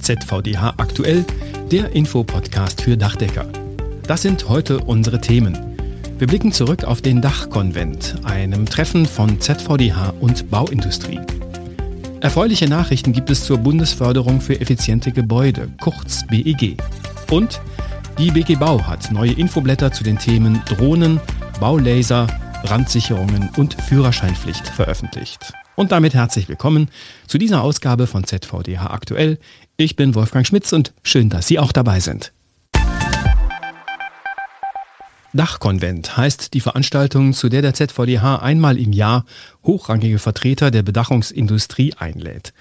ZVDH aktuell, der Infopodcast für Dachdecker. Das sind heute unsere Themen. Wir blicken zurück auf den Dachkonvent, einem Treffen von ZVDH und Bauindustrie. Erfreuliche Nachrichten gibt es zur Bundesförderung für effiziente Gebäude, kurz BEG. Und die BG Bau hat neue Infoblätter zu den Themen Drohnen, Baulaser, Brandsicherungen und Führerscheinpflicht veröffentlicht. Und damit herzlich willkommen zu dieser Ausgabe von ZVDH aktuell. Ich bin Wolfgang Schmitz und schön, dass Sie auch dabei sind. Dachkonvent heißt die Veranstaltung, zu der der ZVDH einmal im Jahr hochrangige Vertreter der Bedachungsindustrie einlädt.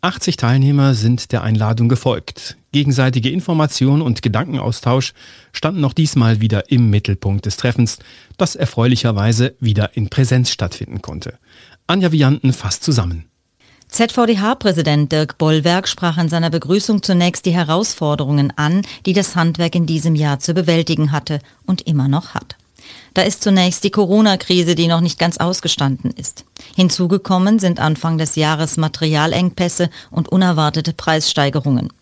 80 Teilnehmer sind der Einladung gefolgt. Gegenseitige Information und Gedankenaustausch standen noch diesmal wieder im Mittelpunkt des Treffens, das erfreulicherweise wieder in Präsenz stattfinden konnte. Anja Vianten fasst zusammen. ZVDH-Präsident Dirk Bollwerk sprach in seiner Begrüßung zunächst die Herausforderungen an, die das Handwerk in diesem Jahr zu bewältigen hatte und immer noch hat. Da ist zunächst die Corona-Krise, die noch nicht ganz ausgestanden ist. Hinzugekommen sind Anfang des Jahres Materialengpässe und unerwartete Preissteigerungen.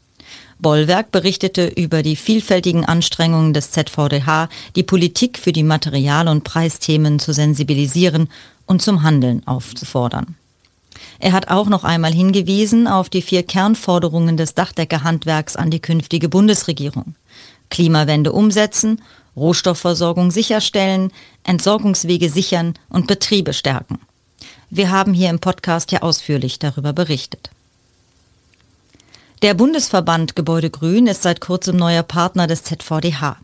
Bollwerk berichtete über die vielfältigen Anstrengungen des ZVDH, die Politik für die Material- und Preisthemen zu sensibilisieren und zum Handeln aufzufordern. Er hat auch noch einmal hingewiesen auf die vier Kernforderungen des Dachdeckerhandwerks an die künftige Bundesregierung. Klimawende umsetzen, Rohstoffversorgung sicherstellen, Entsorgungswege sichern und Betriebe stärken. Wir haben hier im Podcast ja ausführlich darüber berichtet. Der Bundesverband Gebäude Grün ist seit kurzem neuer Partner des ZVDH.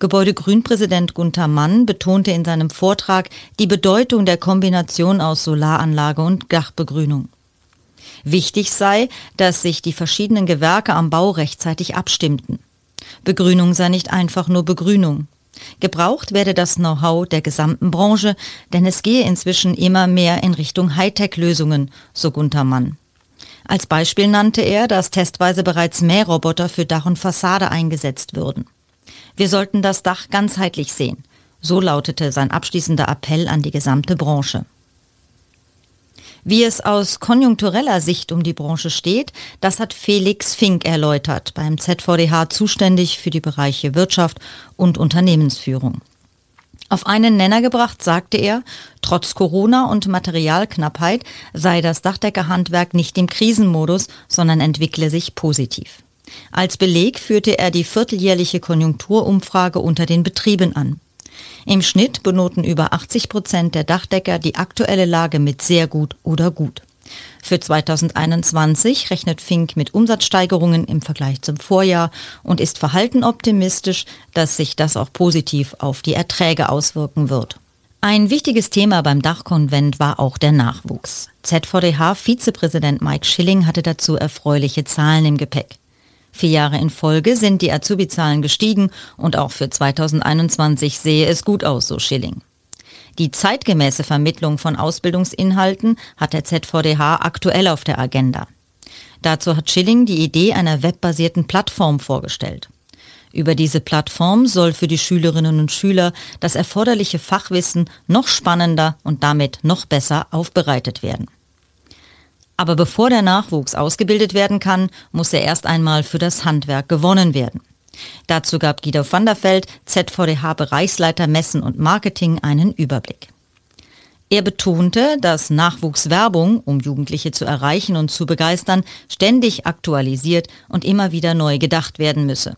Gebäude Grün-Präsident Gunther Mann betonte in seinem Vortrag die Bedeutung der Kombination aus Solaranlage und Dachbegrünung. Wichtig sei, dass sich die verschiedenen Gewerke am Bau rechtzeitig abstimmten. Begrünung sei nicht einfach nur Begrünung. Gebraucht werde das Know-how der gesamten Branche, denn es gehe inzwischen immer mehr in Richtung Hightech-Lösungen, so Gunther Mann. Als Beispiel nannte er, dass testweise bereits Mähroboter für Dach und Fassade eingesetzt würden. Wir sollten das Dach ganzheitlich sehen. So lautete sein abschließender Appell an die gesamte Branche. Wie es aus konjunktureller Sicht um die Branche steht, das hat Felix Fink erläutert, beim ZVDH zuständig für die Bereiche Wirtschaft und Unternehmensführung. Auf einen Nenner gebracht sagte er, trotz Corona und Materialknappheit sei das Dachdeckerhandwerk nicht im Krisenmodus, sondern entwickle sich positiv. Als Beleg führte er die vierteljährliche Konjunkturumfrage unter den Betrieben an. Im Schnitt benoten über 80 Prozent der Dachdecker die aktuelle Lage mit sehr gut oder gut. Für 2021 rechnet Fink mit Umsatzsteigerungen im Vergleich zum Vorjahr und ist verhalten optimistisch, dass sich das auch positiv auf die Erträge auswirken wird. Ein wichtiges Thema beim Dachkonvent war auch der Nachwuchs. ZVDH-Vizepräsident Mike Schilling hatte dazu erfreuliche Zahlen im Gepäck. Vier Jahre in Folge sind die Azubi-Zahlen gestiegen und auch für 2021 sehe es gut aus, so Schilling. Die zeitgemäße Vermittlung von Ausbildungsinhalten hat der ZVDH aktuell auf der Agenda. Dazu hat Schilling die Idee einer webbasierten Plattform vorgestellt. Über diese Plattform soll für die Schülerinnen und Schüler das erforderliche Fachwissen noch spannender und damit noch besser aufbereitet werden. Aber bevor der Nachwuchs ausgebildet werden kann, muss er erst einmal für das Handwerk gewonnen werden. Dazu gab Guido van der Veld, ZVDH-Bereichsleiter Messen und Marketing, einen Überblick. Er betonte, dass Nachwuchswerbung, um Jugendliche zu erreichen und zu begeistern, ständig aktualisiert und immer wieder neu gedacht werden müsse.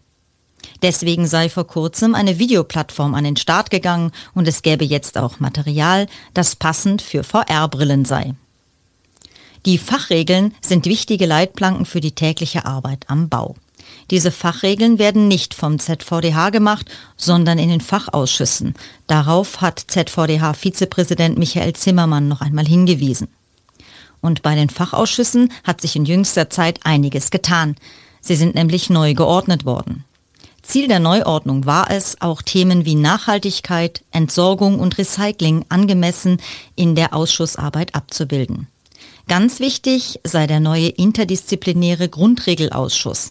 Deswegen sei vor kurzem eine Videoplattform an den Start gegangen und es gäbe jetzt auch Material, das passend für VR-Brillen sei. Die Fachregeln sind wichtige Leitplanken für die tägliche Arbeit am Bau. Diese Fachregeln werden nicht vom ZVDH gemacht, sondern in den Fachausschüssen. Darauf hat ZVDH-Vizepräsident Michael Zimmermann noch einmal hingewiesen. Und bei den Fachausschüssen hat sich in jüngster Zeit einiges getan. Sie sind nämlich neu geordnet worden. Ziel der Neuordnung war es, auch Themen wie Nachhaltigkeit, Entsorgung und Recycling angemessen in der Ausschussarbeit abzubilden. Ganz wichtig sei der neue interdisziplinäre Grundregelausschuss,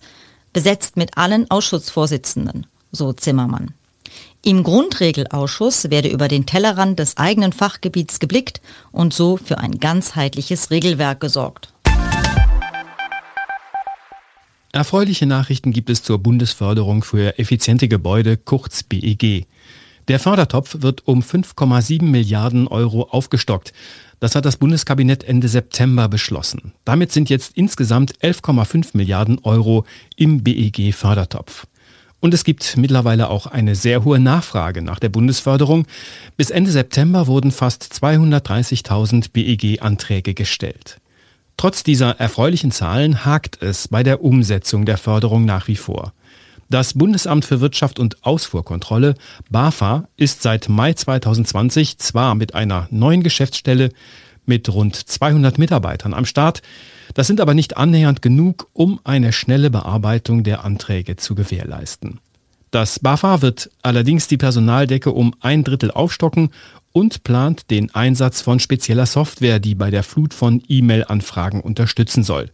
besetzt mit allen Ausschussvorsitzenden, so Zimmermann. Im Grundregelausschuss werde über den Tellerrand des eigenen Fachgebiets geblickt und so für ein ganzheitliches Regelwerk gesorgt. Erfreuliche Nachrichten gibt es zur Bundesförderung für effiziente Gebäude, kurz BEG. Der Fördertopf wird um 5,7 Milliarden Euro aufgestockt. Das hat das Bundeskabinett Ende September beschlossen. Damit sind jetzt insgesamt 11,5 Milliarden Euro im BEG-Fördertopf. Und es gibt mittlerweile auch eine sehr hohe Nachfrage nach der Bundesförderung. Bis Ende September wurden fast 230.000 BEG-Anträge gestellt. Trotz dieser erfreulichen Zahlen hakt es bei der Umsetzung der Förderung nach wie vor. Das Bundesamt für Wirtschaft und Ausfuhrkontrolle, BAFA, ist seit Mai 2020 zwar mit einer neuen Geschäftsstelle mit rund 200 Mitarbeitern am Start, das sind aber nicht annähernd genug, um eine schnelle Bearbeitung der Anträge zu gewährleisten. Das BAFA wird allerdings die Personaldecke um ein Drittel aufstocken und plant den Einsatz von spezieller Software, die bei der Flut von E-Mail-Anfragen unterstützen soll.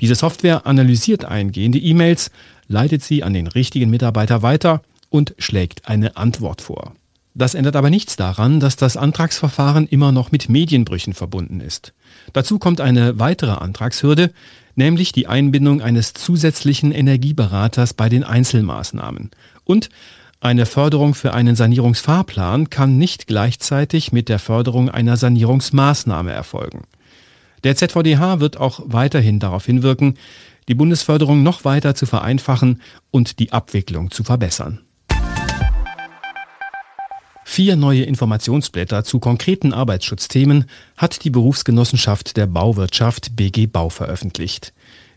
Diese Software analysiert eingehende E-Mails, leitet sie an den richtigen Mitarbeiter weiter und schlägt eine Antwort vor. Das ändert aber nichts daran, dass das Antragsverfahren immer noch mit Medienbrüchen verbunden ist. Dazu kommt eine weitere Antragshürde, nämlich die Einbindung eines zusätzlichen Energieberaters bei den Einzelmaßnahmen. Und eine Förderung für einen Sanierungsfahrplan kann nicht gleichzeitig mit der Förderung einer Sanierungsmaßnahme erfolgen. Der ZVDH wird auch weiterhin darauf hinwirken, die Bundesförderung noch weiter zu vereinfachen und die Abwicklung zu verbessern. Vier neue Informationsblätter zu konkreten Arbeitsschutzthemen hat die Berufsgenossenschaft der Bauwirtschaft BG Bau veröffentlicht.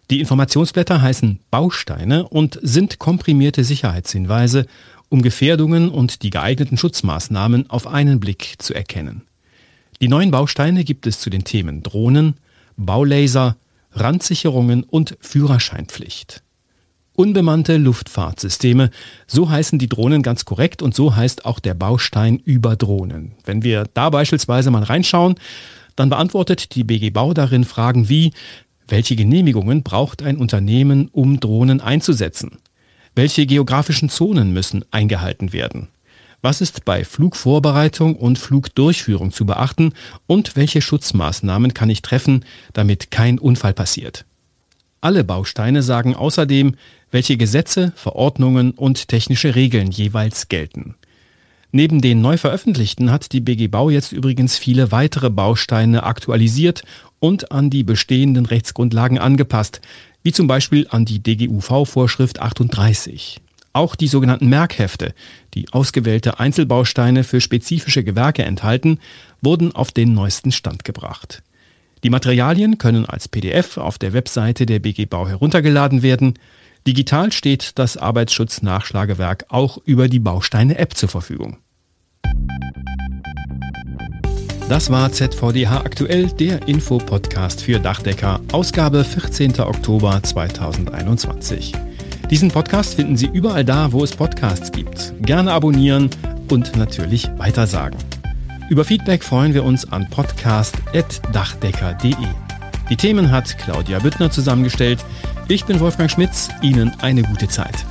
Die Informationsblätter heißen Bausteine und sind komprimierte Sicherheitshinweise um Gefährdungen und die geeigneten Schutzmaßnahmen auf einen Blick zu erkennen. Die neuen Bausteine gibt es zu den Themen Drohnen, Baulaser, Randsicherungen und Führerscheinpflicht. Unbemannte Luftfahrtsysteme, so heißen die Drohnen ganz korrekt und so heißt auch der Baustein über Drohnen. Wenn wir da beispielsweise mal reinschauen, dann beantwortet die BG Bau darin Fragen wie, welche Genehmigungen braucht ein Unternehmen, um Drohnen einzusetzen? Welche geografischen Zonen müssen eingehalten werden? Was ist bei Flugvorbereitung und Flugdurchführung zu beachten und welche Schutzmaßnahmen kann ich treffen, damit kein Unfall passiert? Alle Bausteine sagen außerdem, welche Gesetze, Verordnungen und technische Regeln jeweils gelten. Neben den neu veröffentlichten hat die BG Bau jetzt übrigens viele weitere Bausteine aktualisiert und an die bestehenden Rechtsgrundlagen angepasst, wie zum Beispiel an die DGUV-Vorschrift 38. Auch die sogenannten Merkhefte, die ausgewählte Einzelbausteine für spezifische Gewerke enthalten, wurden auf den neuesten Stand gebracht. Die Materialien können als PDF auf der Webseite der BG Bau heruntergeladen werden. Digital steht das Arbeitsschutznachschlagewerk auch über die Bausteine-App zur Verfügung. Das war ZVDH aktuell, der Infopodcast für Dachdecker, Ausgabe 14. Oktober 2021. Diesen Podcast finden Sie überall da, wo es Podcasts gibt. Gerne abonnieren und natürlich weitersagen. Über Feedback freuen wir uns an podcast.dachdecker.de. Die Themen hat Claudia Büttner zusammengestellt. Ich bin Wolfgang Schmitz. Ihnen eine gute Zeit.